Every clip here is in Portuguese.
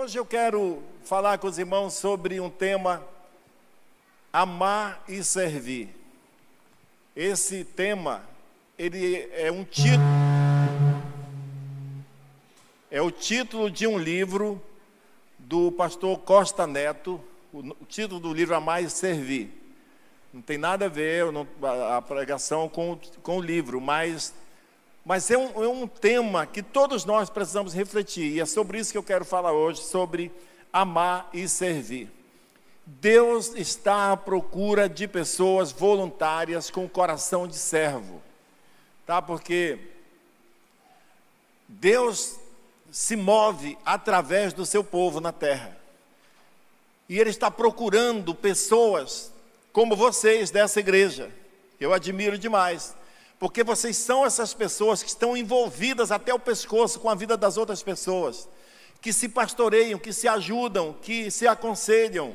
Hoje eu quero falar com os irmãos sobre um tema amar e servir. Esse tema, ele é um título é o título de um livro do pastor Costa Neto, o título do livro Amar e Servir. Não tem nada a ver a pregação com, com o livro, mas, mas é, um, é um tema que todos nós precisamos refletir, e é sobre isso que eu quero falar hoje, sobre amar e servir. Deus está à procura de pessoas voluntárias com coração de servo, tá? Porque Deus se move através do seu povo na terra. E Ele está procurando pessoas como vocês dessa igreja. Eu admiro demais, porque vocês são essas pessoas que estão envolvidas até o pescoço com a vida das outras pessoas, que se pastoreiam, que se ajudam, que se aconselham,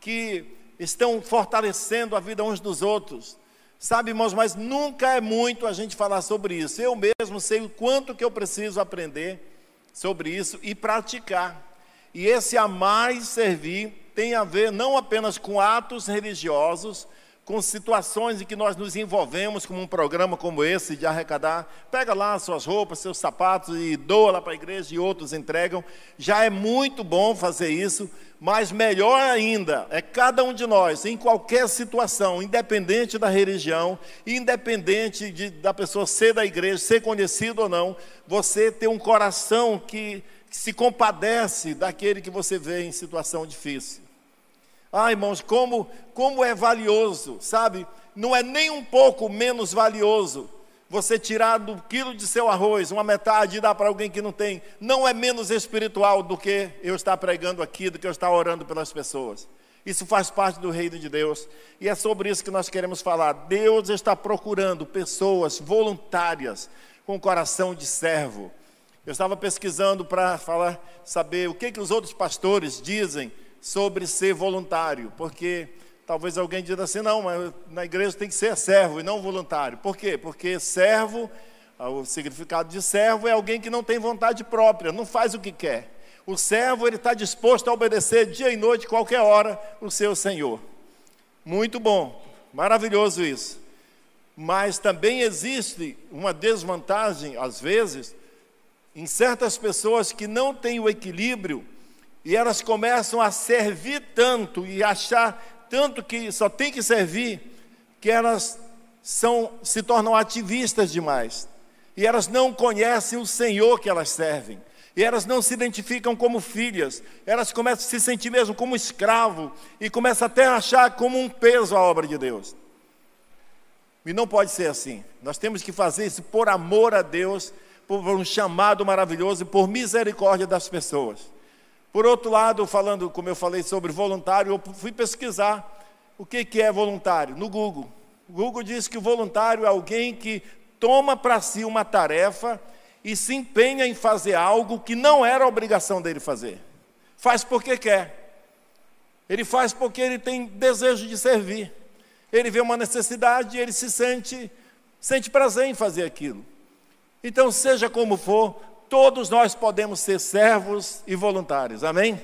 que estão fortalecendo a vida uns dos outros. Sabe, irmãos, mas nunca é muito a gente falar sobre isso. Eu mesmo sei o quanto que eu preciso aprender sobre isso e praticar. E esse amar e servir tem a ver não apenas com atos religiosos, com situações em que nós nos envolvemos, como um programa como esse de arrecadar, pega lá suas roupas, seus sapatos e doa lá para a igreja e outros entregam. Já é muito bom fazer isso, mas melhor ainda é cada um de nós, em qualquer situação, independente da religião, independente de, da pessoa ser da igreja, ser conhecido ou não, você ter um coração que, que se compadece daquele que você vê em situação difícil. Ah, irmãos, como, como é valioso, sabe? Não é nem um pouco menos valioso você tirar do quilo de seu arroz uma metade e dar para alguém que não tem. Não é menos espiritual do que eu estar pregando aqui, do que eu estar orando pelas pessoas. Isso faz parte do reino de Deus. E é sobre isso que nós queremos falar. Deus está procurando pessoas voluntárias com coração de servo. Eu estava pesquisando para falar, saber o que, que os outros pastores dizem sobre ser voluntário, porque talvez alguém diga assim: não, mas na igreja tem que ser servo e não voluntário. Por quê? Porque servo, ah, o significado de servo é alguém que não tem vontade própria, não faz o que quer. O servo ele está disposto a obedecer dia e noite, qualquer hora, o seu senhor. Muito bom, maravilhoso isso. Mas também existe uma desvantagem, às vezes, em certas pessoas que não têm o equilíbrio e elas começam a servir tanto e achar tanto que só tem que servir, que elas são, se tornam ativistas demais. E elas não conhecem o Senhor que elas servem. E elas não se identificam como filhas. Elas começam a se sentir mesmo como escravo. E começam até a achar como um peso a obra de Deus. E não pode ser assim. Nós temos que fazer isso por amor a Deus, por um chamado maravilhoso e por misericórdia das pessoas. Por outro lado, falando, como eu falei sobre voluntário, eu fui pesquisar o que, que é voluntário no Google. O Google diz que o voluntário é alguém que toma para si uma tarefa e se empenha em fazer algo que não era obrigação dele fazer. Faz porque quer. Ele faz porque ele tem desejo de servir. Ele vê uma necessidade e ele se sente, sente prazer em fazer aquilo. Então, seja como for, todos nós podemos ser servos e voluntários, amém?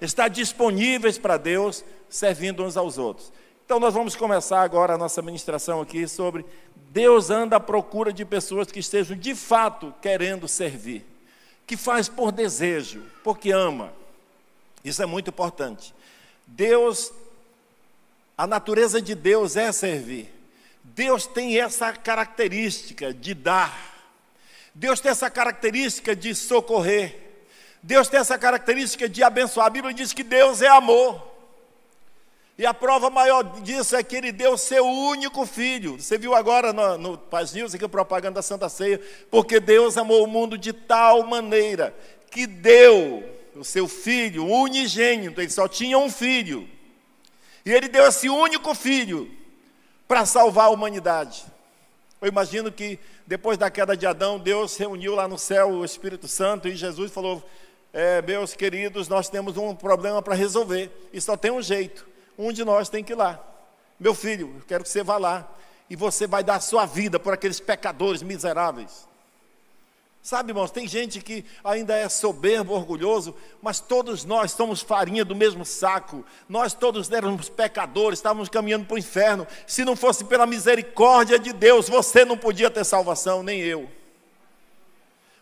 Estar disponíveis para Deus, servindo uns aos outros. Então, nós vamos começar agora a nossa ministração aqui sobre Deus anda à procura de pessoas que estejam de fato querendo servir, que faz por desejo, porque ama. Isso é muito importante. Deus, a natureza de Deus é servir. Deus tem essa característica de dar. Deus tem essa característica de socorrer. Deus tem essa característica de abençoar. A Bíblia diz que Deus é amor. E a prova maior disso é que ele deu seu único filho. Você viu agora no, no Paz News, aqui a propaganda da Santa Ceia, porque Deus amou o mundo de tal maneira que deu o seu filho, unigênito, ele só tinha um filho. E ele deu esse único filho para salvar a humanidade. Eu imagino que depois da queda de Adão, Deus reuniu lá no céu o Espírito Santo e Jesus falou: é, Meus queridos, nós temos um problema para resolver e só tem um jeito. Um de nós tem que ir lá. Meu filho, eu quero que você vá lá e você vai dar a sua vida por aqueles pecadores miseráveis. Sabe, irmãos, tem gente que ainda é soberbo, orgulhoso, mas todos nós somos farinha do mesmo saco. Nós todos éramos pecadores, estávamos caminhando para o inferno. Se não fosse pela misericórdia de Deus, você não podia ter salvação, nem eu.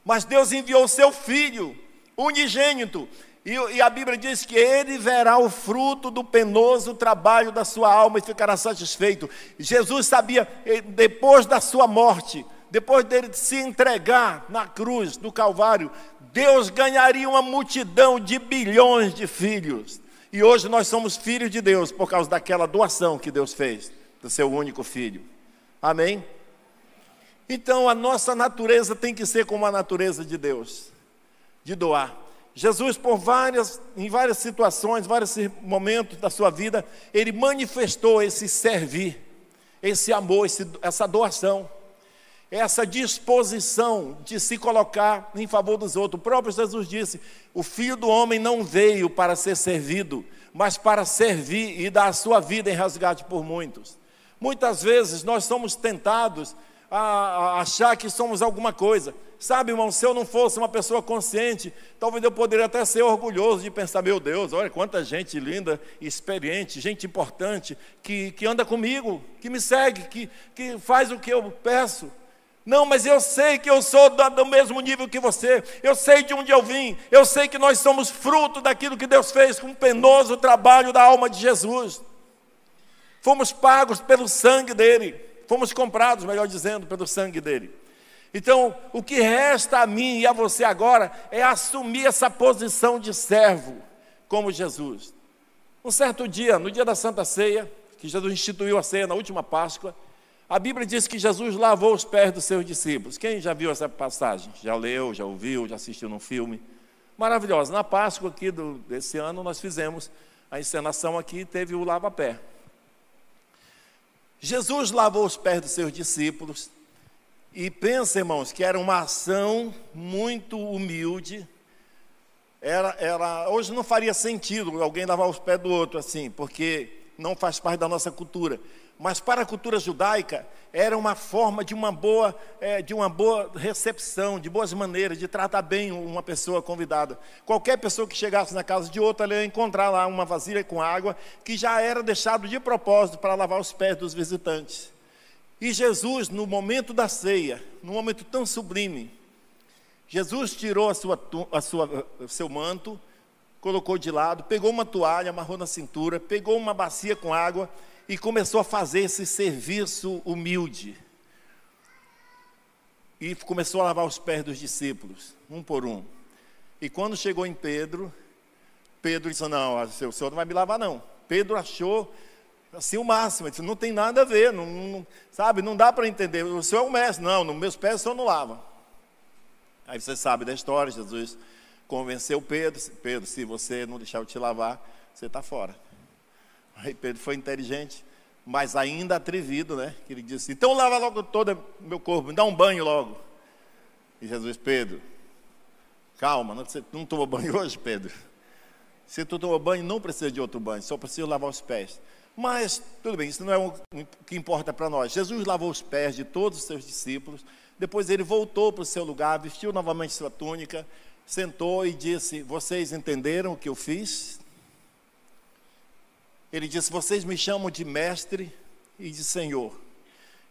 Mas Deus enviou o seu filho, unigênito, e, e, a Bíblia diz que ele verá o fruto do penoso trabalho da sua alma e ficará satisfeito. Jesus sabia, eh, depois da sua morte, depois dele se entregar na cruz do Calvário, Deus ganharia uma multidão de bilhões de filhos. E hoje nós somos filhos de Deus por causa daquela doação que Deus fez do seu único filho. Amém? Então a nossa natureza tem que ser como a natureza de Deus, de doar. Jesus, por várias, em várias situações, vários momentos da sua vida, ele manifestou esse servir, esse amor, esse, essa doação essa disposição de se colocar em favor dos outros. O próprio Jesus disse: O filho do homem não veio para ser servido, mas para servir e dar a sua vida em resgate por muitos. Muitas vezes nós somos tentados a, achar que somos alguma coisa. Sabe, irmão, se eu não fosse uma pessoa consciente, talvez eu poderia até ser orgulhoso de pensar: meu Deus, olha quanta gente linda, experiente, gente importante, que, que anda comigo, que me segue, que, que faz o que eu peço. Não, mas eu sei que eu sou do mesmo nível que você, eu sei de onde eu vim, eu sei que nós somos fruto daquilo que Deus fez com o penoso trabalho da alma de Jesus. Fomos pagos pelo sangue dele, fomos comprados, melhor dizendo, pelo sangue dele. Então, o que resta a mim e a você agora é assumir essa posição de servo, como Jesus. Um certo dia, no dia da Santa Ceia, que Jesus instituiu a ceia na última Páscoa, a Bíblia diz que Jesus lavou os pés dos seus discípulos. Quem já viu essa passagem? Já leu, já ouviu, já assistiu num filme? Maravilhosa. Na Páscoa aqui do, desse ano, nós fizemos a encenação aqui, teve o lava-pé. Jesus lavou os pés dos seus discípulos. E pensa, irmãos, que era uma ação muito humilde. Era, era, hoje não faria sentido alguém lavar os pés do outro assim, porque não faz parte da nossa cultura mas para a cultura judaica era uma forma de uma boa, é, de uma boa recepção, de boas maneiras, de tratar bem uma pessoa convidada. Qualquer pessoa que chegasse na casa de outra, ela ia encontrar lá uma vasilha com água que já era deixado de propósito para lavar os pés dos visitantes. E Jesus, no momento da ceia, num momento tão sublime, Jesus tirou a sua, a sua, seu manto, colocou de lado, pegou uma toalha, amarrou na cintura, pegou uma bacia com água e começou a fazer esse serviço humilde. E começou a lavar os pés dos discípulos, um por um. E quando chegou em Pedro, Pedro disse: Não, o senhor não vai me lavar, não. Pedro achou assim o máximo, disse: Não tem nada a ver, não, não sabe, não dá para entender. O senhor é o mestre, não, nos meus pés o senhor não lava. Aí você sabe da história: Jesus convenceu Pedro: Pedro, se você não deixar eu te lavar, você está fora. Aí Pedro foi inteligente, mas ainda atrevido, né? Que ele disse: Então lava logo todo meu corpo, me dá um banho logo. E Jesus, Pedro, calma, não, você não tomou banho hoje, Pedro? Se tu tomou banho, não precisa de outro banho, só precisa lavar os pés. Mas, tudo bem, isso não é o que importa para nós. Jesus lavou os pés de todos os seus discípulos, depois ele voltou para o seu lugar, vestiu novamente sua túnica, sentou e disse: Vocês entenderam o que eu fiz? Ele disse: Vocês me chamam de mestre e de senhor.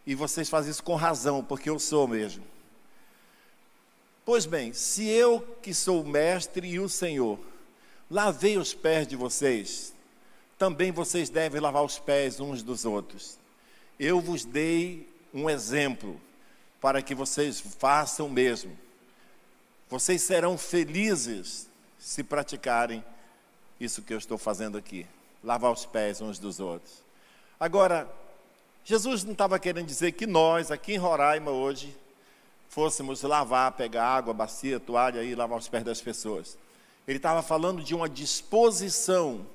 E vocês fazem isso com razão, porque eu sou mesmo. Pois bem, se eu que sou o mestre e o senhor, lavei os pés de vocês, também vocês devem lavar os pés uns dos outros. Eu vos dei um exemplo para que vocês façam o mesmo. Vocês serão felizes se praticarem isso que eu estou fazendo aqui lavar os pés uns dos outros. Agora, Jesus não estava querendo dizer que nós, aqui em Roraima hoje, fôssemos lavar, pegar água, bacia, toalha e lavar os pés das pessoas. Ele estava falando de uma disposição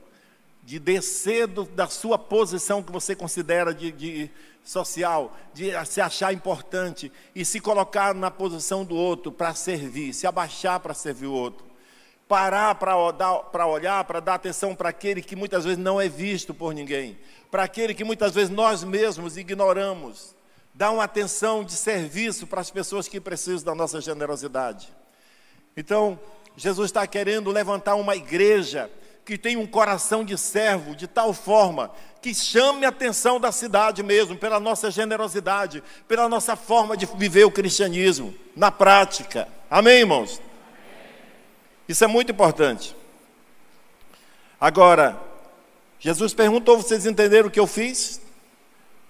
de descer do, da sua posição que você considera de, de, social, de se achar importante e se colocar na posição do outro para servir, se abaixar para servir o outro parar para olhar, para dar atenção para aquele que muitas vezes não é visto por ninguém, para aquele que muitas vezes nós mesmos ignoramos. dar uma atenção de serviço para as pessoas que precisam da nossa generosidade. Então, Jesus está querendo levantar uma igreja que tem um coração de servo de tal forma que chame a atenção da cidade mesmo, pela nossa generosidade, pela nossa forma de viver o cristianismo, na prática. Amém, irmãos? Isso é muito importante. Agora, Jesus perguntou: vocês entenderam o que eu fiz?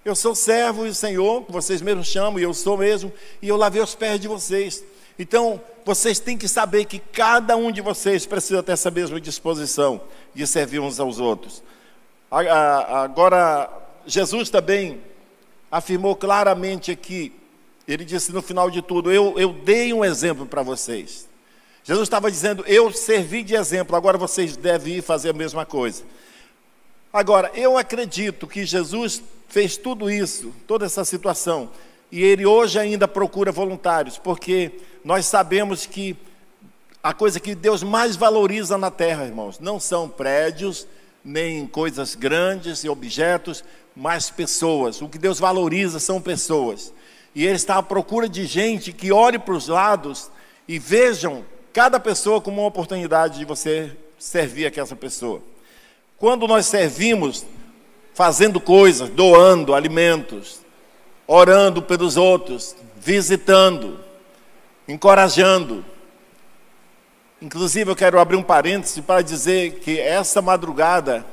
Eu sou servo e Senhor, que vocês mesmos chamam, e eu sou mesmo, e eu lavei os pés de vocês. Então, vocês têm que saber que cada um de vocês precisa ter essa mesma disposição de servir uns aos outros. Agora, Jesus também afirmou claramente aqui, ele disse no final de tudo: Eu, eu dei um exemplo para vocês. Jesus estava dizendo: Eu servi de exemplo, agora vocês devem ir fazer a mesma coisa. Agora, eu acredito que Jesus fez tudo isso, toda essa situação, e ele hoje ainda procura voluntários, porque nós sabemos que a coisa que Deus mais valoriza na terra, irmãos, não são prédios, nem coisas grandes e objetos, mas pessoas. O que Deus valoriza são pessoas. E Ele está à procura de gente que olhe para os lados e vejam cada pessoa como uma oportunidade de você servir aquela pessoa. Quando nós servimos, fazendo coisas, doando alimentos, orando pelos outros, visitando, encorajando. Inclusive, eu quero abrir um parêntese para dizer que essa madrugada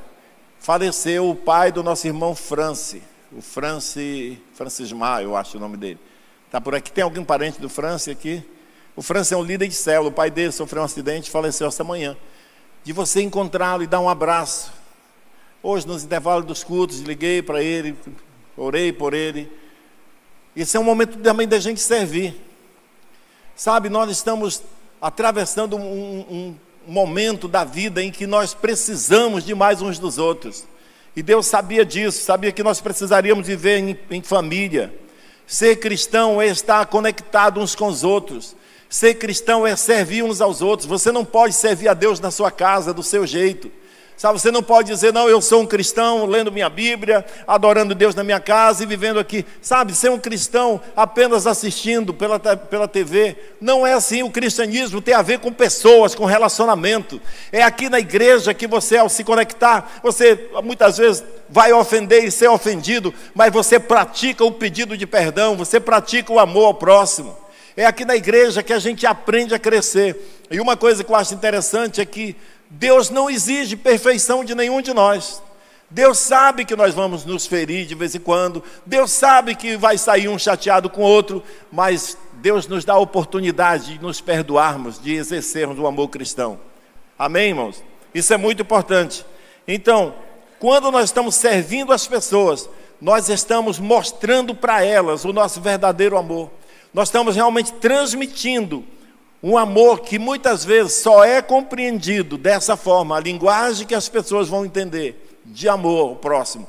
faleceu o pai do nosso irmão France, o France, Francis Mar, eu acho o nome dele. Está por aqui? Tem algum parente do France aqui? O France é um líder de célula, o pai dele sofreu um acidente e faleceu esta manhã. De você encontrá-lo e dar um abraço. Hoje, nos intervalos dos cultos, liguei para ele, orei por ele. Esse é um momento também da gente servir. Sabe, nós estamos atravessando um, um momento da vida em que nós precisamos de mais uns dos outros. E Deus sabia disso, sabia que nós precisaríamos viver em, em família. Ser cristão é estar conectado uns com os outros. Ser cristão é servir uns aos outros. Você não pode servir a Deus na sua casa, do seu jeito. Sabe, você não pode dizer, não, eu sou um cristão, lendo minha Bíblia, adorando Deus na minha casa e vivendo aqui. Sabe, ser um cristão apenas assistindo pela, pela TV. Não é assim. O cristianismo tem a ver com pessoas, com relacionamento. É aqui na igreja que você, ao se conectar, você muitas vezes vai ofender e ser ofendido, mas você pratica o pedido de perdão, você pratica o amor ao próximo. É aqui na igreja que a gente aprende a crescer. E uma coisa que eu acho interessante é que Deus não exige perfeição de nenhum de nós. Deus sabe que nós vamos nos ferir de vez em quando, Deus sabe que vai sair um chateado com outro, mas Deus nos dá a oportunidade de nos perdoarmos, de exercermos o amor cristão. Amém, irmãos? Isso é muito importante. Então, quando nós estamos servindo as pessoas, nós estamos mostrando para elas o nosso verdadeiro amor. Nós estamos realmente transmitindo um amor que muitas vezes só é compreendido dessa forma, a linguagem que as pessoas vão entender de amor ao próximo,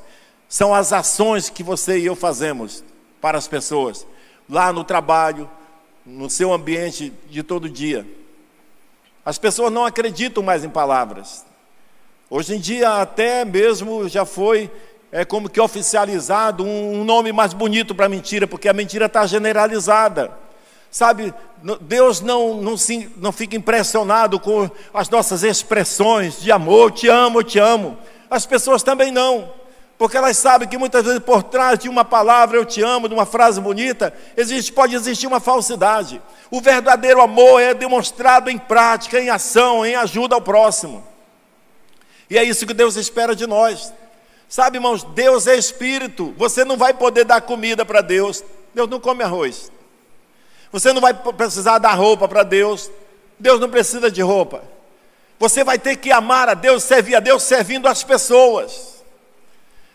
são as ações que você e eu fazemos para as pessoas, lá no trabalho, no seu ambiente de todo dia. As pessoas não acreditam mais em palavras. Hoje em dia, até mesmo já foi é como que oficializado um nome mais bonito para mentira, porque a mentira está generalizada. Sabe, Deus não, não, se, não fica impressionado com as nossas expressões de amor, te amo, te amo. As pessoas também não, porque elas sabem que muitas vezes por trás de uma palavra, eu te amo, de uma frase bonita, existe, pode existir uma falsidade. O verdadeiro amor é demonstrado em prática, em ação, em ajuda ao próximo. E é isso que Deus espera de nós. Sabe, irmãos, Deus é espírito. Você não vai poder dar comida para Deus. Deus não come arroz. Você não vai precisar dar roupa para Deus. Deus não precisa de roupa. Você vai ter que amar a Deus, servir a Deus servindo as pessoas.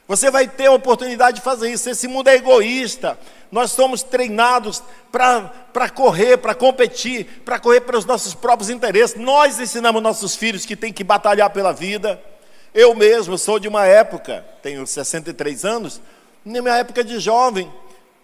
Você vai ter a oportunidade de fazer isso. Esse mundo é egoísta. Nós somos treinados para correr, para competir, para correr pelos nossos próprios interesses. Nós ensinamos nossos filhos que tem que batalhar pela vida. Eu mesmo sou de uma época, tenho 63 anos, na minha época de jovem,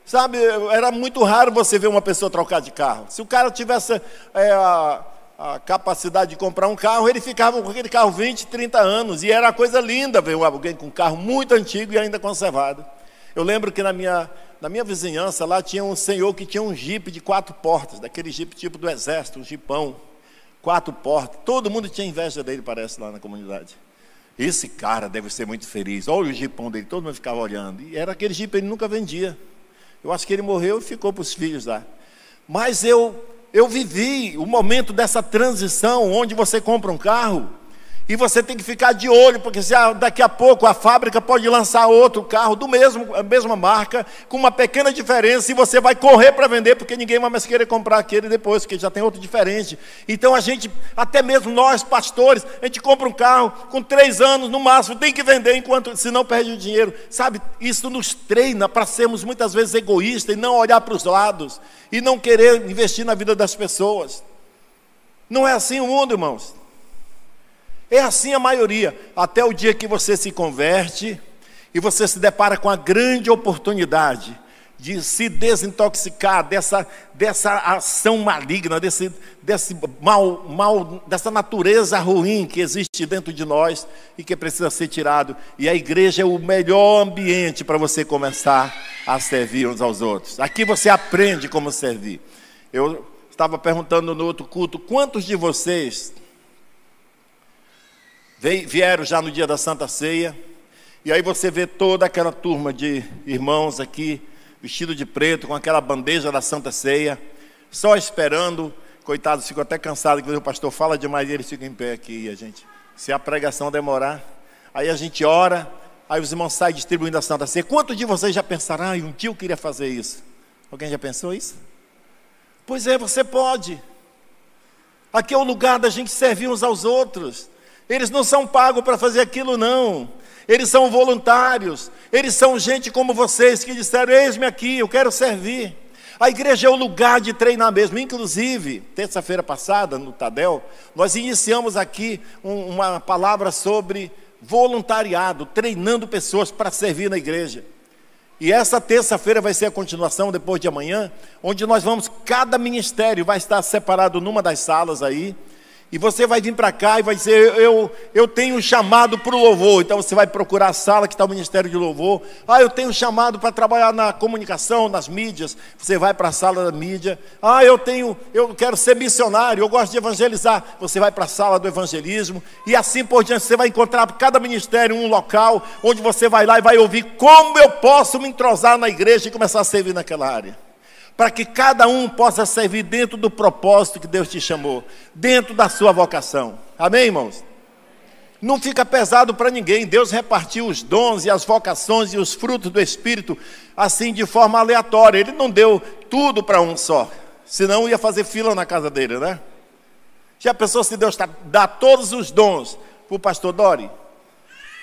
Sabe, era muito raro você ver uma pessoa trocar de carro. Se o cara tivesse é, a, a, capacidade de comprar um carro, ele ficava com aquele carro 20, 30 anos. E era coisa linda ver alguém com um carro muito antigo e ainda conservado. Eu lembro que na minha na minha vizinhança lá tinha um senhor que tinha um jipe de quatro portas, daquele jipe tipo do exército, um jipão, quatro portas. Todo mundo tinha inveja dele, parece, lá na comunidade. Esse cara deve ser muito feliz. Olha o jipão dele, todo mundo ficava olhando. E era aquele jipe, ele nunca vendia. Eu acho que ele morreu e ficou para os filhos lá. Mas eu, eu vivi o momento dessa transição, onde você compra um carro e você tem que ficar de olho, porque se daqui a pouco a fábrica pode lançar outro carro do mesmo, a mesma marca, com uma pequena diferença, e você vai correr para vender, porque ninguém vai mais querer comprar aquele depois, porque já tem outro diferente. Então a gente, até mesmo nós, pastores, a gente compra um carro com três anos no máximo, tem que vender enquanto, senão perde o dinheiro. Sabe, isso nos treina para sermos muitas vezes egoístas e não olhar para os lados, e não querer investir na vida das pessoas. Não é assim o mundo, irmãos. É assim a maioria, até o dia que você se converte e você se depara com a grande oportunidade de se desintoxicar dessa, dessa ação maligna, desse, desse mal, mal, dessa natureza ruim que existe dentro de nós e que precisa ser tirado. E a igreja é o melhor ambiente para você começar a servir uns aos outros. Aqui você aprende como servir. Eu estava perguntando no outro culto, quantos de vocês vieram já no dia da Santa Ceia, e aí você vê toda aquela turma de irmãos aqui, vestido de preto, com aquela bandeja da Santa Ceia, só esperando. Coitados, ficam até cansados, que o pastor fala demais e eles ficam em pé aqui, a gente, se a pregação demorar, aí a gente ora, aí os irmãos saem distribuindo a Santa Ceia. Quantos de vocês já pensaram, ah, um dia eu queria fazer isso? Alguém já pensou isso? Pois é, você pode. Aqui é o lugar da gente servir uns aos outros. Eles não são pagos para fazer aquilo, não. Eles são voluntários. Eles são gente como vocês que disseram: Eis-me aqui, eu quero servir. A igreja é o lugar de treinar mesmo. Inclusive, terça-feira passada, no Tadel, nós iniciamos aqui um, uma palavra sobre voluntariado, treinando pessoas para servir na igreja. E essa terça-feira vai ser a continuação, depois de amanhã, onde nós vamos, cada ministério vai estar separado numa das salas aí. E você vai vir para cá e vai dizer: eu, eu tenho um chamado para o louvor. Então você vai procurar a sala que está o Ministério de Louvor. Ah, eu tenho um chamado para trabalhar na comunicação, nas mídias. Você vai para a sala da mídia. Ah, eu tenho, eu quero ser missionário, eu gosto de evangelizar. Você vai para a sala do evangelismo. E assim por diante, você vai encontrar cada ministério um local onde você vai lá e vai ouvir como eu posso me entrosar na igreja e começar a servir naquela área para que cada um possa servir dentro do propósito que Deus te chamou, dentro da sua vocação. Amém, irmãos? Não fica pesado para ninguém. Deus repartiu os dons e as vocações e os frutos do Espírito assim de forma aleatória. Ele não deu tudo para um só, senão ia fazer fila na casa dele, né? Já pensou se Deus tá, dá todos os dons para o pastor Dori?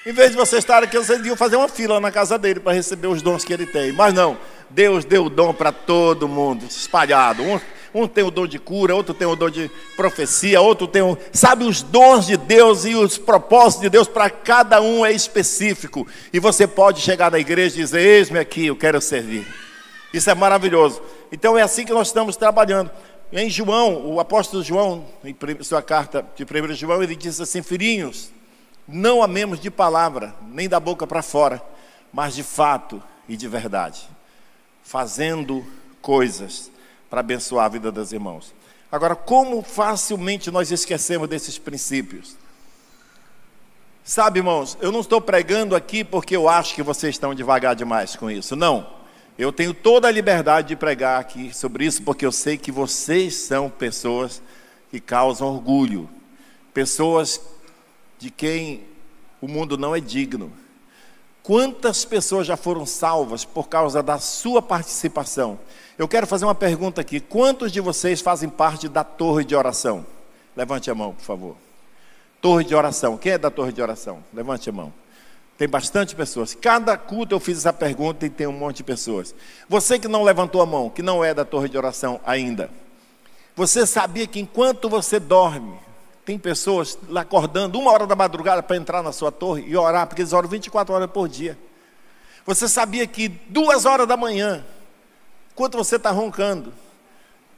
Em vez de você estar aqui, você devia fazer uma fila na casa dele para receber os dons que ele tem. Mas não, Deus deu o dom para todo mundo, espalhado. Um, um, tem o dom de cura, outro tem o dom de profecia, outro tem o. Sabe, os dons de Deus e os propósitos de Deus para cada um é específico. E você pode chegar na igreja e dizer: Eis-me aqui, eu quero servir. Isso é maravilhoso. Então é assim que nós estamos trabalhando. Em João, o apóstolo João, em sua carta de 1 João, ele diz assim: Filhinhos, não amemos de palavra, nem da boca para fora, mas de fato e de verdade, fazendo coisas para abençoar a vida dos irmãos. Agora, como facilmente nós esquecemos desses princípios? Sabe, irmãos, eu não estou pregando aqui porque eu acho que vocês estão devagar demais com isso. Não. Eu tenho toda a liberdade de pregar aqui sobre isso porque eu sei que vocês são pessoas que causam orgulho, pessoas de quem o mundo não é digno. Quantas pessoas já foram salvas por causa da sua participação? Eu quero fazer uma pergunta aqui: quantos de vocês fazem parte da torre de oração? Levante a mão, por favor. Torre de oração. Quem é da torre de oração? Levante a mão. Tem bastante pessoas. Cada culto eu fiz essa pergunta e tem um monte de pessoas. Você que não levantou a mão, que não é da torre de oração ainda, você sabia que enquanto você dorme, tem pessoas lá acordando uma hora da madrugada para entrar na sua torre e orar, porque eles oram 24 horas por dia. Você sabia que duas horas da manhã, enquanto você está roncando,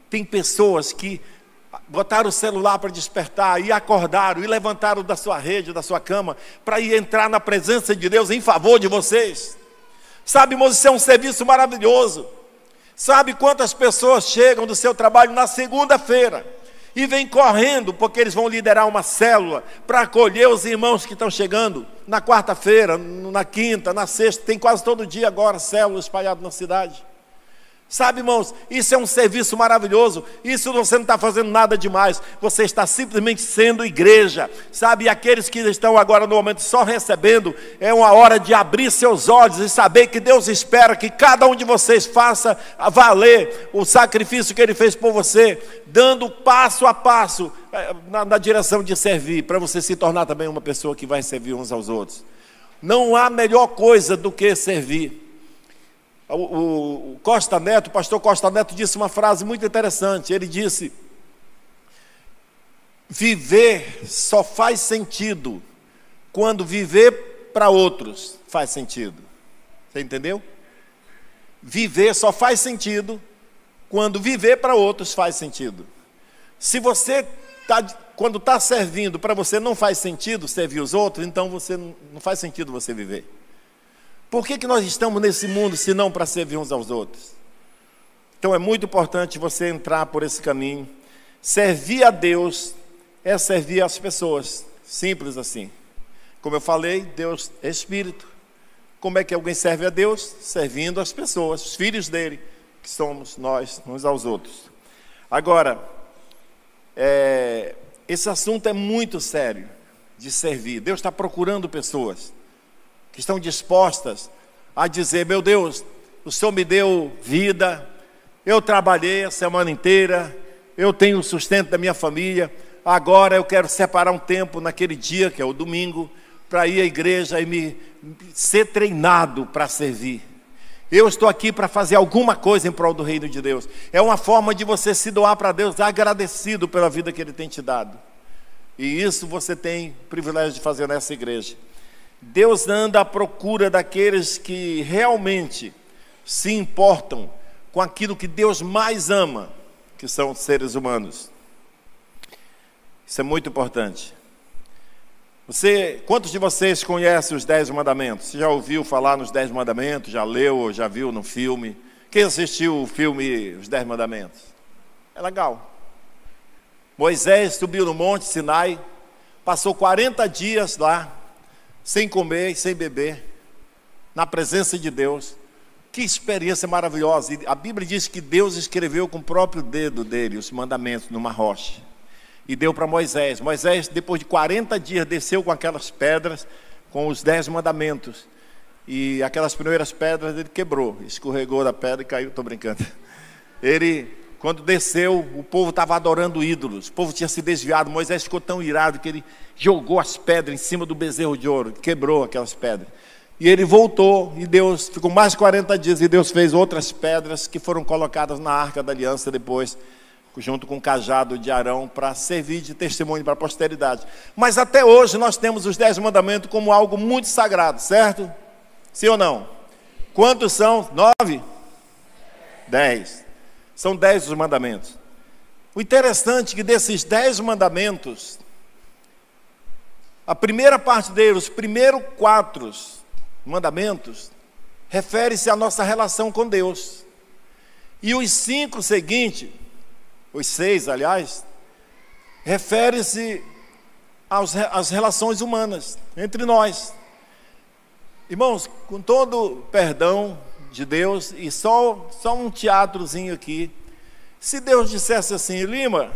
tem pessoas que botaram o celular para despertar e acordaram e levantaram da sua rede, da sua cama, para ir entrar na presença de Deus em favor de vocês. Sabe, irmãos, isso é um serviço maravilhoso. Sabe quantas pessoas chegam do seu trabalho na segunda-feira e vêm correndo porque eles vão liderar uma célula para acolher os irmãos que estão chegando na quarta-feira, na quinta, na sexta, tem quase todo dia agora células espalhadas na cidade. Sabe, irmãos, isso é um serviço maravilhoso. Isso você não está fazendo nada demais. Você está simplesmente sendo igreja. Sabe, aqueles que estão agora no momento só recebendo, é uma hora de abrir seus olhos e saber que Deus espera que cada um de vocês faça valer o sacrifício que Ele fez por você, dando passo a passo eh, na, na direção de servir, para você se tornar também uma pessoa que vai servir uns aos outros. Não há melhor coisa do que servir. O, Costa Neto, o pastor Costa Neto disse uma frase muito interessante. Ele disse: Viver só faz sentido quando viver para outros faz sentido. Você entendeu? Viver só faz sentido quando viver para outros faz sentido. Se você tá, quando está servindo para você não faz sentido servir os outros, então você não faz sentido você viver. Por que, que nós estamos nesse mundo se não para servir uns aos outros? Então é muito importante você entrar por esse caminho. Servir a Deus é servir as pessoas. Simples assim. Como eu falei, Deus é Espírito. Como é que alguém serve a Deus? Servindo as pessoas, os filhos dele, que somos nós, uns aos outros. Agora, é, esse assunto é muito sério de servir. Deus está procurando pessoas que estão dispostas a dizer: Meu Deus, o Senhor me deu vida, eu trabalhei a semana inteira, eu tenho o sustento da minha família, agora eu quero separar um tempo naquele dia, que é o domingo, para ir à igreja e me ser treinado para servir. Eu estou aqui para fazer alguma coisa em prol do reino de Deus. É uma forma de você se doar para Deus, agradecido pela vida que Ele tem te dado. E isso você tem privilégio de fazer nessa igreja. Deus anda à procura daqueles que realmente se importam com aquilo que Deus mais ama, que são os seres humanos. Isso é muito importante. Você, quantos de vocês conhecem os Dez Mandamentos? Você já ouviu falar nos Dez Mandamentos? Já leu ou já viu no filme? Quem assistiu o filme Os Dez Mandamentos? É legal. Moisés subiu no Monte Sinai, passou 40 dias lá, sem comer e sem beber, na presença de Deus. Que experiência maravilhosa. E a Bíblia diz que Deus escreveu com o próprio dedo dele os mandamentos numa rocha. E deu para Moisés. Moisés, depois de 40 dias, desceu com aquelas pedras, com os dez mandamentos. E aquelas primeiras pedras ele quebrou, escorregou da pedra e caiu. Estou brincando. Ele quando desceu, o povo estava adorando ídolos. O povo tinha se desviado. Moisés ficou tão irado que ele jogou as pedras em cima do bezerro de ouro, quebrou aquelas pedras. E ele voltou, e Deus ficou mais de 40 dias, e Deus fez outras pedras que foram colocadas na arca da aliança depois, junto com o cajado de Arão, para servir de testemunho para a posteridade. Mas até hoje nós temos os dez mandamentos como algo muito sagrado, certo? Sim ou não? Quantos são? Nove? Dez. São dez os mandamentos. O interessante é que desses dez mandamentos, a primeira parte deles, os primeiros quatro mandamentos, refere-se à nossa relação com Deus. E os cinco seguintes, os seis, aliás, refere-se às relações humanas entre nós. Irmãos, com todo perdão de Deus e só, só um teatrozinho aqui. Se Deus dissesse assim, Lima,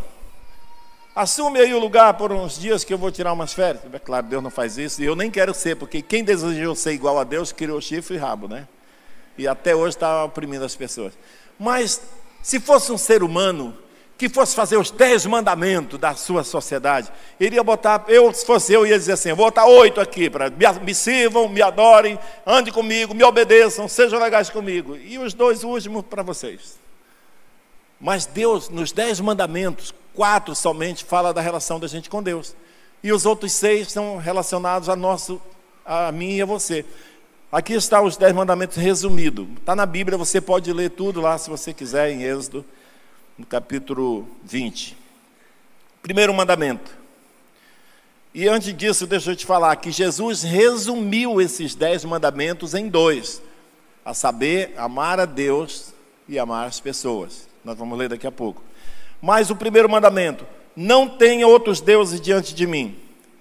assume aí o lugar por uns dias que eu vou tirar umas férias. É claro, Deus não faz isso e eu nem quero ser, porque quem desejou ser igual a Deus criou chifre e rabo, né? E até hoje está oprimindo as pessoas. Mas se fosse um ser humano, que fosse fazer os dez mandamentos da sua sociedade, iria botar, eu, se fosse eu, ia dizer assim: vou botar oito aqui, para me, me sirvam, me adorem, andem comigo, me obedeçam, sejam legais comigo. E os dois últimos para vocês. Mas Deus, nos dez mandamentos, quatro somente fala da relação da gente com Deus. E os outros seis são relacionados a nosso, a mim e a você. Aqui está os dez mandamentos resumidos. Está na Bíblia, você pode ler tudo lá se você quiser, em Êxodo no capítulo 20. Primeiro mandamento. E antes disso, deixa eu te falar que Jesus resumiu esses dez mandamentos em dois. a saber, amar a Deus e amar as pessoas. Nós vamos ler daqui a pouco. Mas o primeiro mandamento: não tenha outros deuses diante de mim.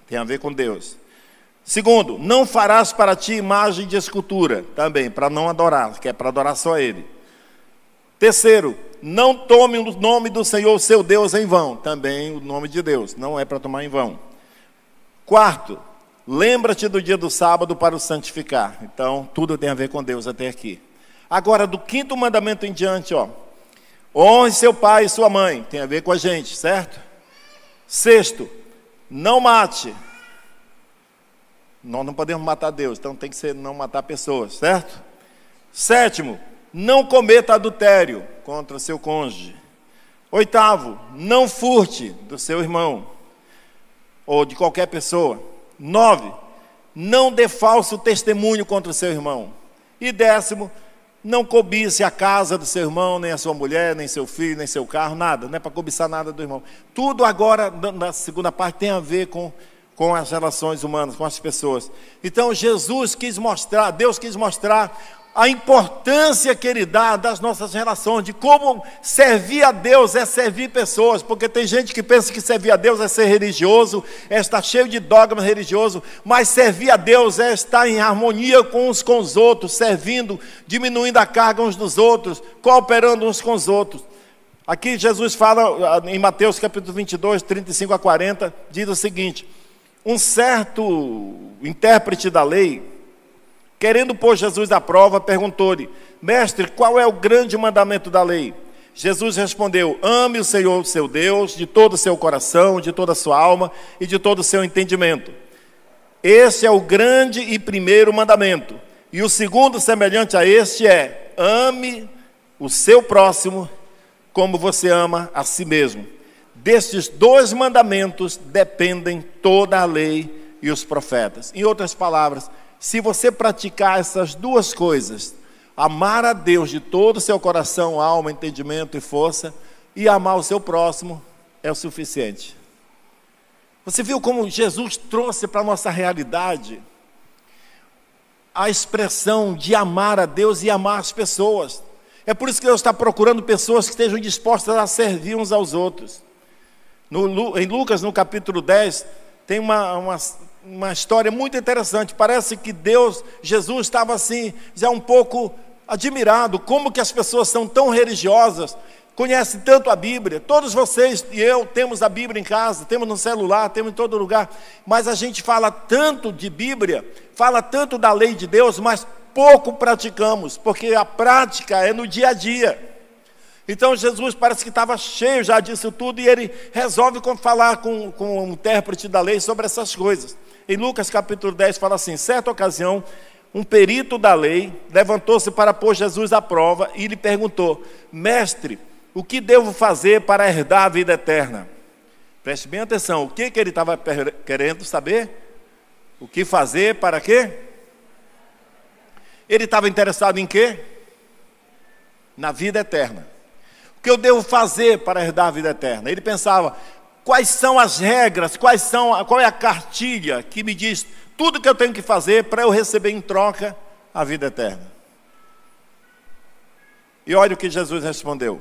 Tem a ver com Deus. Segundo, não farás para ti imagem de escultura, também, para não adorar, que é para adorar só Ele. Terceiro, não tome o nome do Senhor, seu Deus, em vão, também o nome de Deus, não é para tomar em vão. Quarto, lembra-te do dia do sábado para o santificar. Então, tudo tem a ver com Deus até aqui. Agora, do quinto mandamento em diante, ó, honre seu pai e sua mãe, tem a ver com a gente, certo? Sexto, não mate. Nós não podemos matar Deus, então tem que ser não matar pessoas, certo? Sétimo, não cometa adultério contra seu cônjuge. Oitavo, não furte do seu irmão ou de qualquer pessoa. Nove, não dê falso testemunho contra o seu irmão. E décimo, não cobice a casa do seu irmão, nem a sua mulher, nem seu filho, nem seu carro, nada, não é para cobiçar nada do irmão. Tudo agora, na segunda parte, tem a ver com com as relações humanas, com as pessoas. Então Jesus quis mostrar, Deus quis mostrar a importância que Ele dá das nossas relações, de como servir a Deus é servir pessoas, porque tem gente que pensa que servir a Deus é ser religioso, é estar cheio de dogmas religiosos, mas servir a Deus é estar em harmonia com uns com os outros, servindo, diminuindo a carga uns dos outros, cooperando uns com os outros. Aqui Jesus fala em Mateus capítulo 22, 35 a 40, diz o seguinte: um certo intérprete da lei, querendo pôr Jesus à prova, perguntou-lhe: Mestre, qual é o grande mandamento da lei? Jesus respondeu: Ame o Senhor, seu Deus, de todo o seu coração, de toda a sua alma e de todo o seu entendimento. Esse é o grande e primeiro mandamento. E o segundo, semelhante a este, é: ame o seu próximo como você ama a si mesmo. Destes dois mandamentos dependem toda a lei e os profetas. Em outras palavras, se você praticar essas duas coisas, amar a Deus de todo o seu coração, alma, entendimento e força, e amar o seu próximo, é o suficiente. Você viu como Jesus trouxe para a nossa realidade a expressão de amar a Deus e amar as pessoas. É por isso que Deus está procurando pessoas que estejam dispostas a servir uns aos outros. No, em Lucas, no capítulo 10, tem uma, uma, uma história muito interessante. Parece que Deus, Jesus, estava assim, já um pouco admirado. Como que as pessoas são tão religiosas, conhecem tanto a Bíblia. Todos vocês e eu temos a Bíblia em casa, temos no celular, temos em todo lugar. Mas a gente fala tanto de Bíblia, fala tanto da lei de Deus, mas pouco praticamos, porque a prática é no dia a dia. Então Jesus parece que estava cheio já disso tudo e ele resolve falar com, com o intérprete da lei sobre essas coisas. Em Lucas capítulo 10 fala assim: certa ocasião, um perito da lei levantou-se para pôr Jesus à prova e lhe perguntou: Mestre, o que devo fazer para herdar a vida eterna? Preste bem atenção, o que, que ele estava querendo saber? O que fazer para quê? Ele estava interessado em quê? Na vida eterna. O que eu devo fazer para herdar a vida eterna? Ele pensava, quais são as regras, quais são, qual é a cartilha que me diz tudo que eu tenho que fazer para eu receber em troca a vida eterna? E olha o que Jesus respondeu.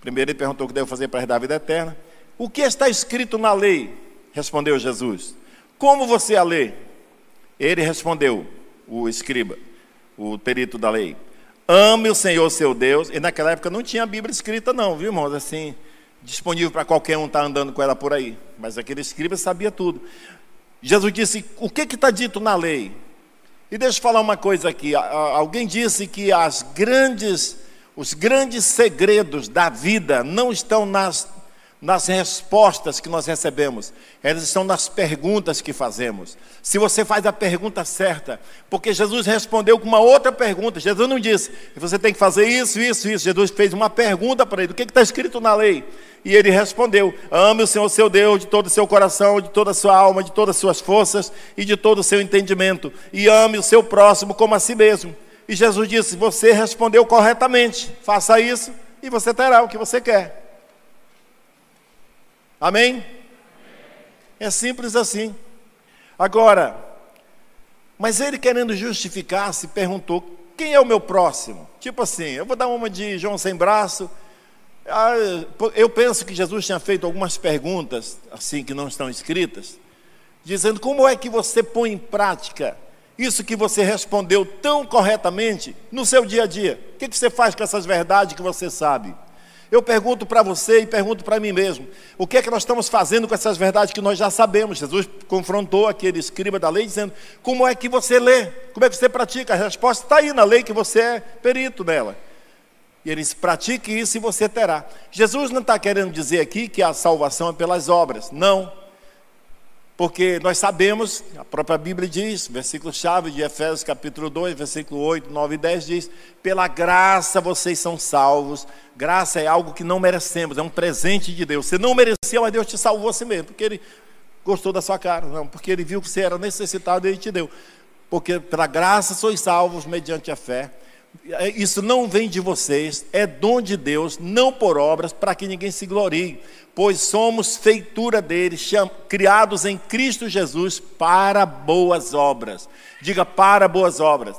Primeiro ele perguntou o que devo fazer para herdar a vida eterna. O que está escrito na lei? Respondeu Jesus. Como você a lê? Ele respondeu, o escriba, o perito da lei. Ame o Senhor seu Deus. E naquela época não tinha a Bíblia escrita, não, viu, irmãos? Assim, disponível para qualquer um estar tá andando com ela por aí. Mas aquele escriba sabia tudo. Jesus disse: O que está dito na lei? E deixa eu falar uma coisa aqui. Alguém disse que as grandes, os grandes segredos da vida não estão nas nas respostas que nós recebemos, elas estão nas perguntas que fazemos. Se você faz a pergunta certa, porque Jesus respondeu com uma outra pergunta, Jesus não disse, você tem que fazer isso, isso, isso. Jesus fez uma pergunta para ele: o que está escrito na lei? E ele respondeu: ame o Senhor seu Deus de todo o seu coração, de toda a sua alma, de todas as suas forças e de todo o seu entendimento, e ame o seu próximo como a si mesmo. E Jesus disse: Você respondeu corretamente, faça isso e você terá o que você quer. Amém? É simples assim. Agora, mas ele querendo justificar-se, perguntou quem é o meu próximo? Tipo assim, eu vou dar uma de João sem braço. Ah, eu penso que Jesus tinha feito algumas perguntas, assim, que não estão escritas, dizendo como é que você põe em prática isso que você respondeu tão corretamente no seu dia a dia. O que você faz com essas verdades que você sabe? Eu pergunto para você e pergunto para mim mesmo: o que é que nós estamos fazendo com essas verdades que nós já sabemos? Jesus confrontou aquele escriba da lei, dizendo: como é que você lê? Como é que você pratica? A resposta está aí na lei que você é perito dela. E ele diz: pratique isso e você terá. Jesus não está querendo dizer aqui que a salvação é pelas obras. Não. Porque nós sabemos, a própria Bíblia diz, versículo-chave de Efésios capítulo 2, versículo 8, 9 e 10 diz: Pela graça vocês são salvos. Graça é algo que não merecemos, é um presente de Deus. Você não merecia, mas Deus te salvou assim mesmo, porque Ele gostou da sua cara, não, porque Ele viu que você era necessitado e Ele te deu. Porque pela graça sois salvos mediante a fé. É, isso não vem de vocês, é dom de Deus, não por obras, para que ninguém se glorie pois somos feitura dele, criados em Cristo Jesus para boas obras. Diga para boas obras.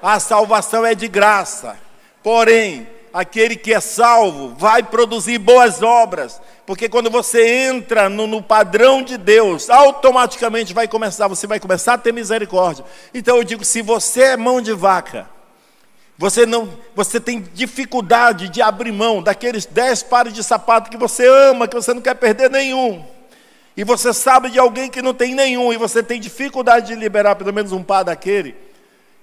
A salvação é de graça, porém, aquele que é salvo vai produzir boas obras, porque quando você entra no, no, padrão de Deus, automaticamente vai começar, você vai começar a ter misericórdia. Então eu digo, se você é mão de vaca, você não, você tem dificuldade de abrir mão daqueles dez pares de sapato que você ama, que você não quer perder nenhum. E você sabe de alguém que não tem nenhum e você tem dificuldade de liberar pelo menos um par daquele.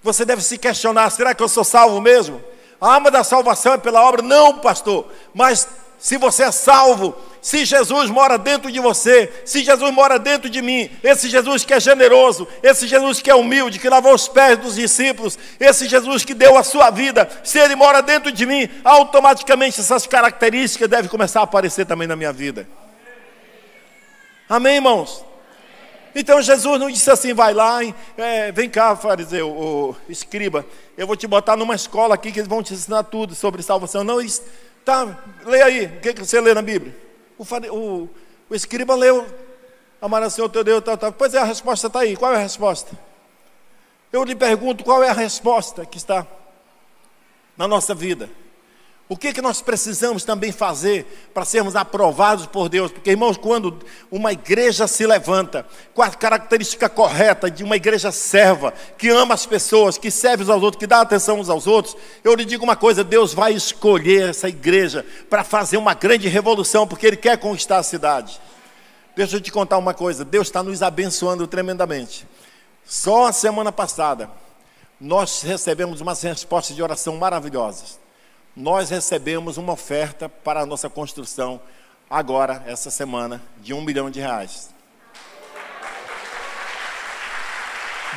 Você deve se questionar: será que eu sou salvo mesmo? A alma da salvação é pela obra? Não, pastor. Mas se você é salvo, se Jesus mora dentro de você, se Jesus mora dentro de mim, esse Jesus que é generoso, esse Jesus que é humilde, que lavou os pés dos discípulos, esse Jesus que deu a sua vida, se ele mora dentro de mim, automaticamente essas características devem começar a aparecer também na minha vida. Amém, irmãos? Então Jesus não disse assim, vai lá, é, vem cá, fariseu, escriba, eu vou te botar numa escola aqui que eles vão te ensinar tudo sobre salvação. Não, tá, leia aí, o que, que você lê na Bíblia? O, o, o escriba leu, amará Senhor teu Deus, tal, tal. Pois é, a resposta está aí. Qual é a resposta? Eu lhe pergunto qual é a resposta que está na nossa vida. O que, que nós precisamos também fazer para sermos aprovados por Deus? Porque, irmãos, quando uma igreja se levanta com a característica correta de uma igreja serva, que ama as pessoas, que serve uns aos outros, que dá atenção uns aos outros, eu lhe digo uma coisa: Deus vai escolher essa igreja para fazer uma grande revolução, porque Ele quer conquistar a cidade. Deixa eu te contar uma coisa: Deus está nos abençoando tremendamente. Só a semana passada, nós recebemos umas respostas de oração maravilhosas nós recebemos uma oferta para a nossa construção agora, essa semana, de um milhão de reais.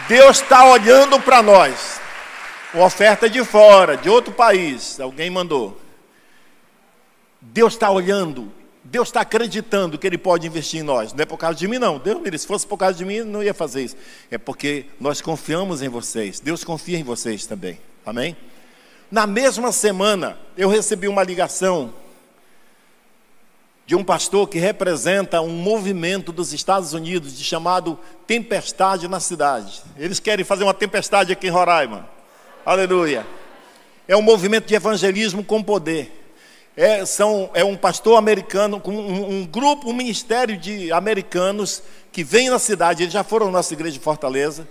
Deus está olhando para nós. Uma oferta de fora, de outro país, alguém mandou. Deus está olhando, Deus está acreditando que Ele pode investir em nós. Não é por causa de mim, não. Deus, se fosse por causa de mim, não ia fazer isso. É porque nós confiamos em vocês. Deus confia em vocês também. Amém? Na mesma semana, eu recebi uma ligação de um pastor que representa um movimento dos Estados Unidos de chamado Tempestade na Cidade. Eles querem fazer uma tempestade aqui em Roraima. Aleluia. É um movimento de evangelismo com poder. É, são, é um pastor americano, um, um grupo, um ministério de americanos que vem na cidade. Eles já foram na nossa igreja de Fortaleza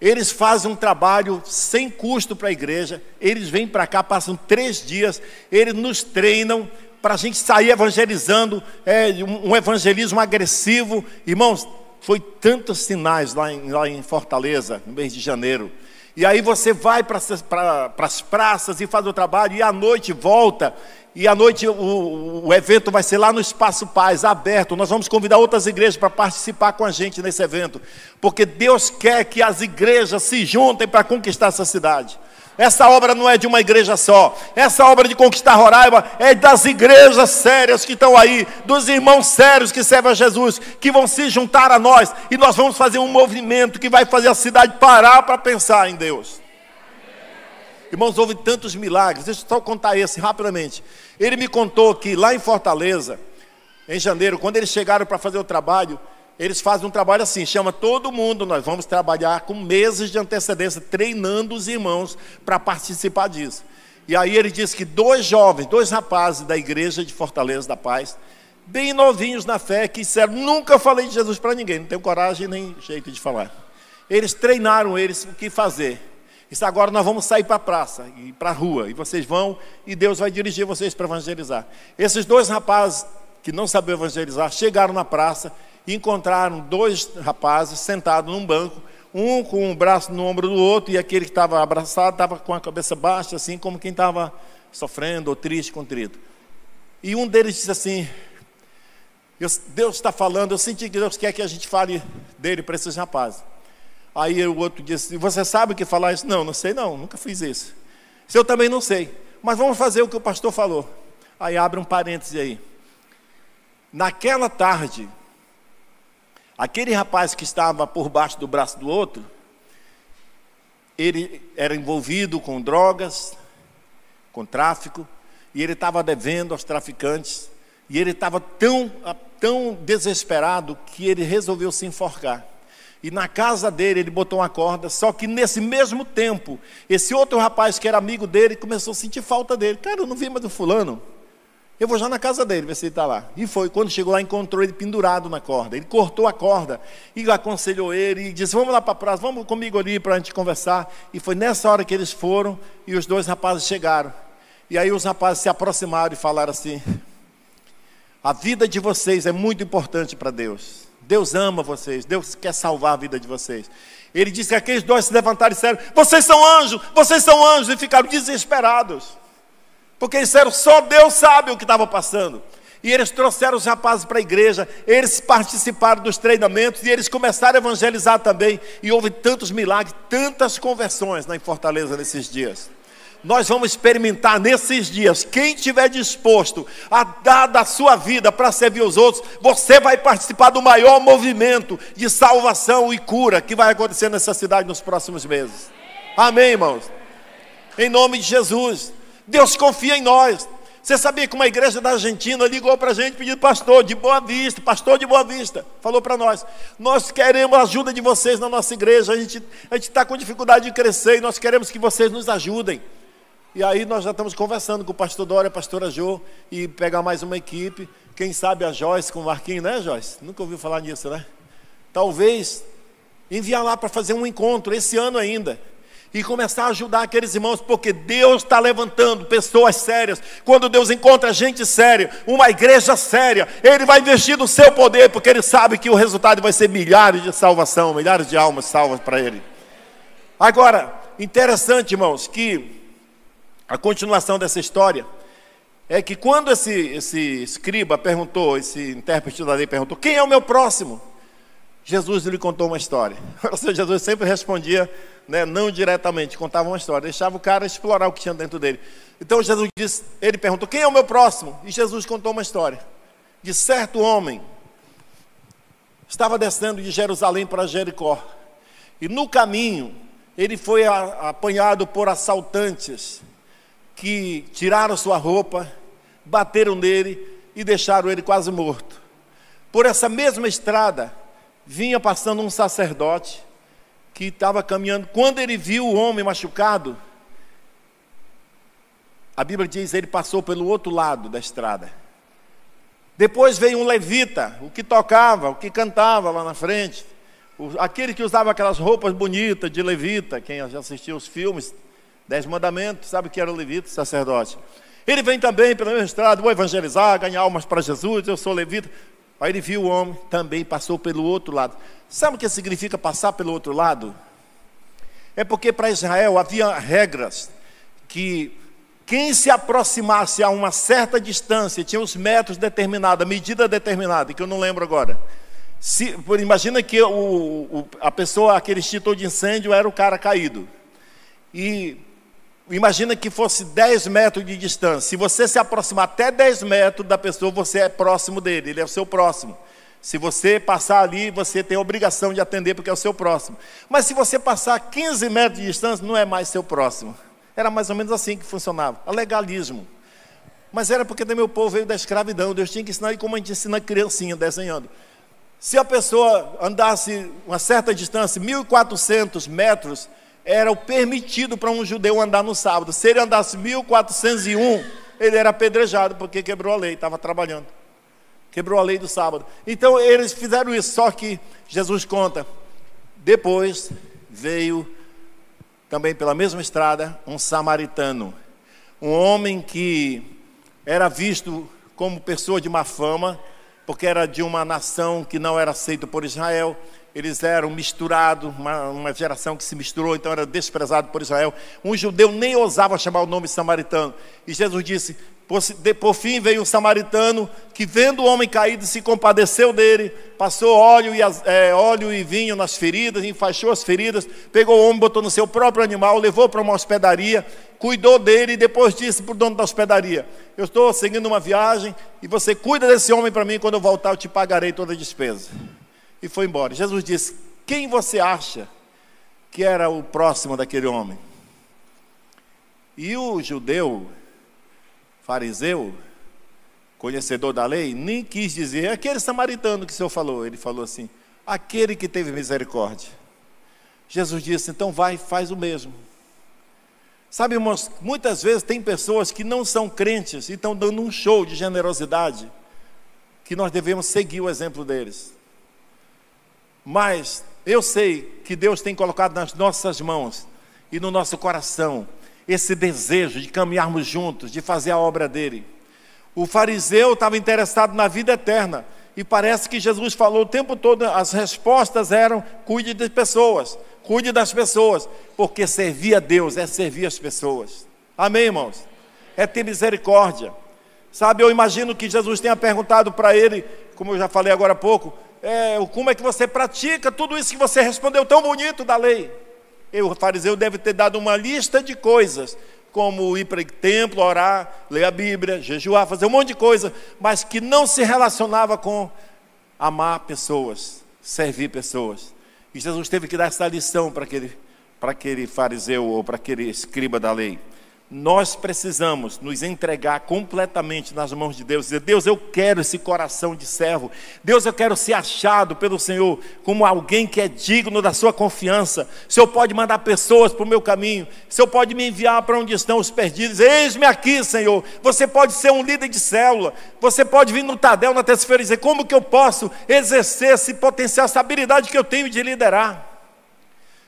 eles fazem um trabalho sem custo para a igreja. Eles vêm para cá, passam três dias. Eles nos treinam para a gente sair evangelizando, é, um, evangelismo agressivo. Irmãos, foi tantos sinais lá em, lá em Fortaleza, no mês de janeiro. E aí você vai para pra, as praças e faz o trabalho, e à noite volta e à noite o, o, evento vai ser lá no Espaço Paz, aberto. Nós vamos convidar outras igrejas para participar com a gente nesse evento, porque Deus quer que as igrejas se juntem para conquistar essa cidade. Essa obra não é de uma igreja só. Essa obra de conquistar Roraima é das igrejas sérias que estão aí, dos irmãos sérios que servem a Jesus, que vão se juntar a nós e nós vamos fazer um movimento que vai fazer a cidade parar para pensar em Deus. Irmãos, houve tantos milagres. Deixa eu só contar esse rapidamente. Ele me contou que lá em Fortaleza, em janeiro, quando eles chegaram para fazer o trabalho, eles fazem um trabalho assim, chama todo mundo, nós vamos trabalhar com meses de antecedência, treinando os irmãos para participar disso. E aí ele diz que dois jovens, dois rapazes da igreja de Fortaleza da Paz, bem novinhos na fé, que disseram, nunca falei de Jesus para ninguém, não tenho coragem nem jeito de falar. Eles treinaram eles o que fazer. Isso agora nós vamos sair para a praça e para a rua, e vocês vão, e Deus vai dirigir vocês para evangelizar. Esses dois rapazes que não sabiam evangelizar chegaram na praça e encontraram dois rapazes sentados num banco, um com um braço no ombro do outro, e aquele que estava abraçado estava com a cabeça baixa, assim como quem estava sofrendo ou triste, contrito. E um deles disse assim: Deus está falando, eu senti que Deus quer que a gente fale dele para esses rapazes. Aí o outro disse: Você sabe o que falar isso? Não, não sei não, nunca fiz isso. Eu também não sei, mas vamos fazer o que o pastor falou. Aí abre um parêntese aí. Naquela tarde, Aquele rapaz que estava por baixo do braço do outro, ele era envolvido com drogas, com tráfico, e ele estava devendo aos traficantes, e ele estava tão, tão desesperado que ele resolveu se enforcar. E na casa dele ele botou uma corda, só que nesse mesmo tempo, esse outro rapaz que era amigo dele começou a sentir falta dele. Cara, eu não vi mais do fulano. Eu vou já na casa dele, ver se ele está lá. E foi. Quando chegou lá, encontrou ele pendurado na corda. Ele cortou a corda e aconselhou ele e disse: Vamos lá para a praça, vamos comigo ali para a gente conversar. E foi nessa hora que eles foram e os dois rapazes chegaram. E aí os rapazes se aproximaram e falaram assim: A vida de vocês é muito importante para Deus. Deus ama vocês, Deus quer salvar a vida de vocês. Ele disse que aqueles dois se levantaram e disseram: Vocês são anjos, vocês são anjos, e ficaram desesperados. Porque eles disseram, só Deus sabe o que estava passando. E eles trouxeram os rapazes para a igreja, eles participaram dos treinamentos e eles começaram a evangelizar também. E houve tantos milagres, tantas conversões na Fortaleza nesses dias. Nós vamos experimentar nesses dias. Quem estiver disposto a dar da sua vida para servir os outros, você vai participar do maior movimento de salvação e cura que vai acontecer nessa cidade nos próximos meses. Amém, irmãos? Em nome de Jesus. Deus confia em nós. Você sabia que uma igreja da Argentina ligou para a gente pedindo pastor de Boa Vista, pastor de Boa Vista, falou para nós: nós queremos a ajuda de vocês na nossa igreja, a gente a está com dificuldade de crescer e nós queremos que vocês nos ajudem. E aí nós já estamos conversando com o pastor Dória, a pastora Jô, e pegar mais uma equipe, quem sabe a Joyce com o Marquinhos, né, Joyce? Nunca ouviu falar nisso, né? Talvez enviar lá para fazer um encontro esse ano ainda e começar a ajudar aqueles irmãos, porque Deus está levantando pessoas sérias. Quando Deus encontra gente séria, uma igreja séria, Ele vai investir no seu poder, porque Ele sabe que o resultado vai ser milhares de salvação, milhares de almas salvas para Ele. Agora, interessante, irmãos, que a continuação dessa história é que quando esse, esse escriba perguntou, esse intérprete da lei perguntou: quem é o meu próximo? Jesus lhe contou uma história. Ou seja, Jesus sempre respondia, né, não diretamente, contava uma história, deixava o cara explorar o que tinha dentro dele. Então Jesus disse, ele perguntou: "Quem é o meu próximo?" E Jesus contou uma história de certo homem estava descendo de Jerusalém para Jericó. E no caminho, ele foi apanhado por assaltantes que tiraram sua roupa, bateram nele e deixaram ele quase morto. Por essa mesma estrada, vinha passando um sacerdote que estava caminhando. Quando ele viu o homem machucado, a Bíblia diz ele passou pelo outro lado da estrada. Depois veio um levita, o que tocava, o que cantava lá na frente, aquele que usava aquelas roupas bonitas de levita, quem já assistiu os filmes, Dez Mandamentos, sabe que era o levita, sacerdote. Ele vem também pela mesma estrada, vou evangelizar, ganhar almas para Jesus, eu sou levita. Aí ele viu o homem, também passou pelo outro lado. Sabe o que significa passar pelo outro lado? É porque para Israel havia regras que quem se aproximasse a uma certa distância, tinha os metros determinados, a medida determinada, que eu não lembro agora. Se, imagina que o, o, a pessoa, aquele extintor de incêndio, era o cara caído. E imagina que fosse 10 metros de distância. Se você se aproximar até 10 metros da pessoa, você é próximo dele, ele é o seu próximo. Se você passar ali, você tem a obrigação de atender porque é o seu próximo. Mas se você passar 15 metros de distância, não é mais seu próximo. Era mais ou menos assim que funcionava. A legalismo. Mas era porque meu povo veio da escravidão. Deus tinha que ensinar como a gente ensina a criancinha desenhando. Se a pessoa andasse uma certa distância, 1.400 metros, era o permitido para um judeu andar no sábado. Se ele andasse 1401, ele era apedrejado porque quebrou a lei, estava trabalhando. Quebrou a lei do sábado. Então eles fizeram isso, só que Jesus conta. Depois veio também pela mesma estrada um samaritano, um homem que era visto como pessoa de má fama, porque era de uma nação que não era aceita por Israel eles eram misturados, uma, uma, geração que se misturou, então era desprezado por Israel. Um judeu nem ousava chamar o nome samaritano. E Jesus disse: por, por fim veio um samaritano que, vendo o homem caído, se compadeceu dele, passou óleo e, é, óleo e vinho nas feridas, enfaixou as feridas, pegou o homem, botou no seu próprio animal, levou para uma hospedaria, cuidou dele e depois disse para o dono da hospedaria: Eu estou seguindo uma viagem e você cuida desse homem para mim, quando eu voltar eu te pagarei toda a despesa e foi embora. Jesus disse: Quem você acha que era o próximo daquele homem? E o judeu, fariseu, conhecedor da lei, nem quis dizer, é aquele samaritano que o Senhor falou. Ele falou assim: aquele que teve misericórdia. Jesus disse: então vai, faz o mesmo. Sabe, irmãos, muitas vezes tem pessoas que não são crentes e estão dando um show de generosidade, que nós devemos seguir o exemplo deles. Mas eu sei que Deus tem colocado nas nossas mãos e no nosso coração esse desejo de caminharmos juntos, de fazer a obra dele. O fariseu estava interessado na vida eterna e parece que Jesus falou o tempo todo, as respostas eram: cuide das pessoas, cuide das pessoas, porque servir a Deus é servir as pessoas. Amém, irmãos? É ter misericórdia. Sabe, eu imagino que Jesus tenha perguntado para ele, como eu já falei agora há pouco, é, como é que você pratica tudo isso que você respondeu tão bonito da lei. E o fariseu deve ter dado uma lista de coisas, como ir para o templo, orar, ler a Bíblia, jejuar, fazer um monte de coisa, mas que não se relacionava com amar pessoas, servir pessoas. E Jesus teve que dar essa lição para aquele, para aquele fariseu ou para aquele escriba da lei. Nós precisamos nos entregar completamente nas mãos de Deus. Dizer, Deus, eu quero esse coração de servo. Deus, eu quero ser achado pelo Senhor como alguém que é digno da sua confiança. O Senhor pode mandar pessoas para o meu caminho. O Senhor pode me enviar para onde estão os perdidos. Eis-me aqui, Senhor. Você pode ser um líder de célula. Você pode vir no Tadel na terça-feira e dizer como que eu posso exercer esse potencial, essa habilidade que eu tenho de liderar.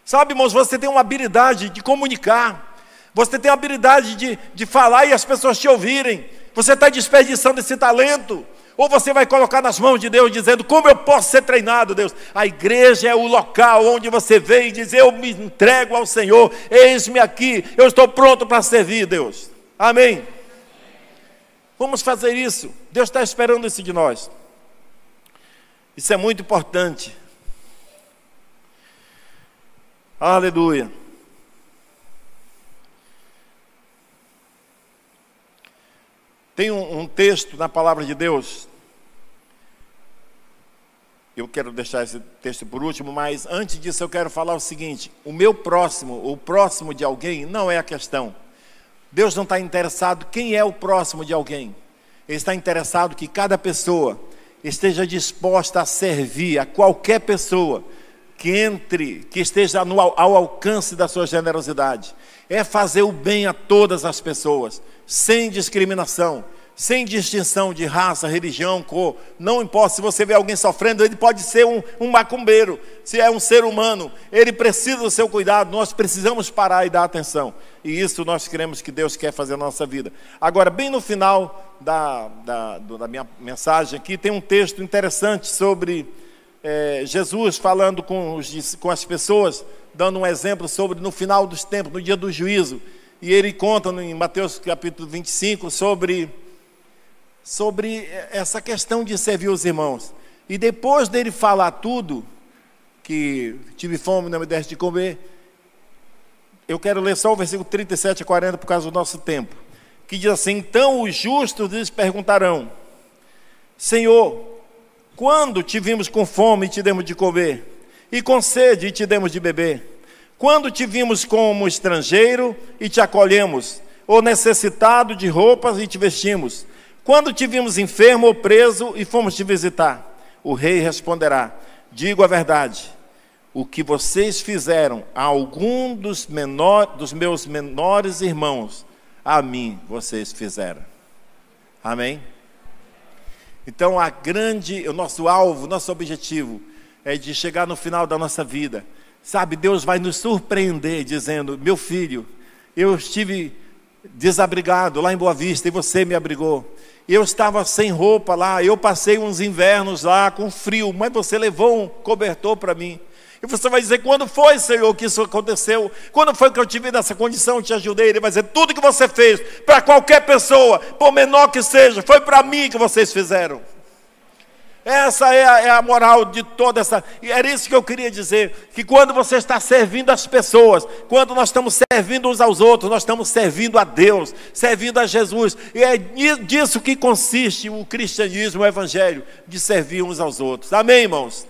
Sabe, irmãos, você tem uma habilidade de comunicar. Você tem a habilidade de, de falar e as pessoas te ouvirem. Você está desperdiçando esse talento. Ou você vai colocar nas mãos de Deus, dizendo: Como eu posso ser treinado, Deus? A igreja é o local onde você vem e diz: Eu me entrego ao Senhor, eis-me aqui, eu estou pronto para servir, Deus. Amém. Vamos fazer isso. Deus está esperando isso de nós. Isso é muito importante. Aleluia. Tem um, um texto na palavra de Deus. Eu quero deixar esse texto por último, mas antes disso eu quero falar o seguinte: o meu próximo, o próximo de alguém, não é a questão. Deus não está interessado quem é o próximo de alguém. Ele está interessado que cada pessoa esteja disposta a servir a qualquer pessoa que entre, que esteja no, ao alcance da sua generosidade. É fazer o bem a todas as pessoas, sem discriminação, sem distinção de raça, religião, cor. Não importa se você vê alguém sofrendo, ele pode ser um, um macumbeiro, se é um ser humano, ele precisa do seu cuidado. Nós precisamos parar e dar atenção. E isso nós queremos que Deus quer fazer na nossa vida. Agora, bem no final da, da, da minha mensagem aqui, tem um texto interessante sobre é, Jesus falando com, os, com as pessoas, dando um exemplo sobre no final dos tempos, no dia do juízo. E ele conta em Mateus capítulo 25 sobre, sobre essa questão de servir os irmãos. E depois dele falar tudo, que tive fome, não me deste de comer, eu quero ler só o versículo 37 a 40 por causa do nosso tempo. Que diz assim: Então os justos lhes perguntarão: Senhor, quando te vimos com fome e te demos de comer, e com sede e te demos de beber? Quando te vimos como estrangeiro e te acolhemos, ou necessitado de roupas e te vestimos? Quando te vimos enfermo ou preso e fomos te visitar? O rei responderá: Digo a verdade. O que vocês fizeram a algum dos, menor, dos meus menores irmãos, a mim vocês fizeram. Amém? Então, a grande, o nosso alvo, nosso objetivo é de chegar no final da nossa vida. Sabe, Deus vai nos surpreender dizendo: Meu filho, eu estive desabrigado lá em Boa Vista e você me abrigou. Eu estava sem roupa lá, eu passei uns invernos lá com frio, mas você levou um cobertor para mim. E você vai dizer: quando foi, Senhor, que isso aconteceu? Quando foi que eu tive nessa condição, te ajudei? Ele vai dizer: tudo que você fez, para qualquer pessoa, por menor que seja, foi para mim que vocês fizeram. Essa é a, é a, moral de toda essa. E era isso que eu queria dizer: que quando você está servindo as pessoas, quando nós estamos servindo uns aos outros, nós estamos servindo a Deus, servindo a Jesus. E é disso que consiste o cristianismo, o evangelho, de servir uns aos outros. Amém, irmãos?